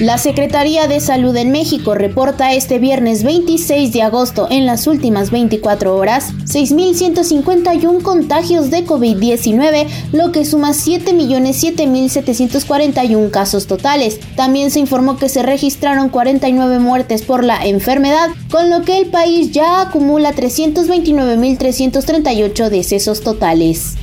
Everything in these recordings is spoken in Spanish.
La Secretaría de Salud en México reporta este viernes 26 de agosto en las últimas 24 horas 6.151 contagios de COVID-19, lo que suma 7.007.741 casos totales. También se informó que se registraron 49 muertes por la enfermedad, con lo que el país ya acumula 329.338 decesos totales.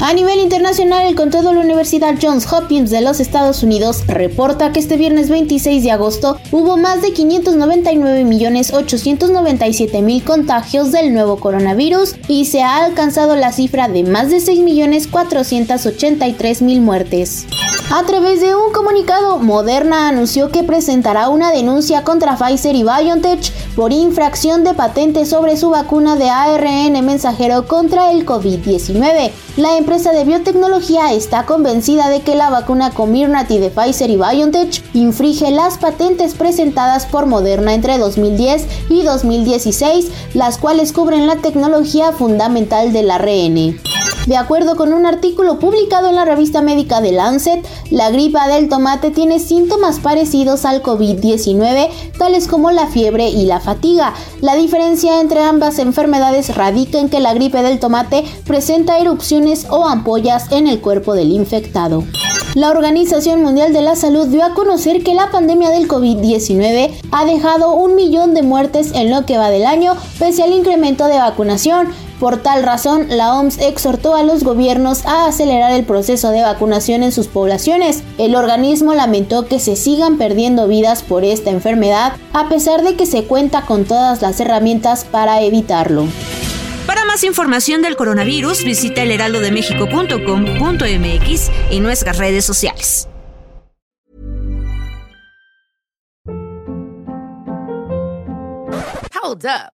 A nivel internacional, el conteo de la Universidad Johns Hopkins de los Estados Unidos reporta que este viernes 26 de agosto hubo más de 599.897.000 contagios del nuevo coronavirus y se ha alcanzado la cifra de más de 6.483.000 muertes. A través de un comunicado, Moderna anunció que presentará una denuncia contra Pfizer y BioNTech por infracción de patente sobre su vacuna de ARN mensajero contra el COVID-19. La empresa de biotecnología está convencida de que la vacuna Comirnaty de Pfizer y BioNTech infringe las patentes presentadas por Moderna entre 2010 y 2016, las cuales cubren la tecnología fundamental del ARN. De acuerdo con un artículo publicado en la revista médica de Lancet, la gripa del tomate tiene síntomas parecidos al COVID-19, tales como la fiebre y la fatiga. La diferencia entre ambas enfermedades radica en que la gripe del tomate presenta erupciones o ampollas en el cuerpo del infectado. La Organización Mundial de la Salud dio a conocer que la pandemia del COVID-19 ha dejado un millón de muertes en lo que va del año, pese al incremento de vacunación. Por tal razón, la OMS exhortó a los gobiernos a acelerar el proceso de vacunación en sus poblaciones. El organismo lamentó que se sigan perdiendo vidas por esta enfermedad, a pesar de que se cuenta con todas las herramientas para evitarlo. Para más información del coronavirus, visita elheraldodemexico.com.mx y nuestras redes sociales. Hold up.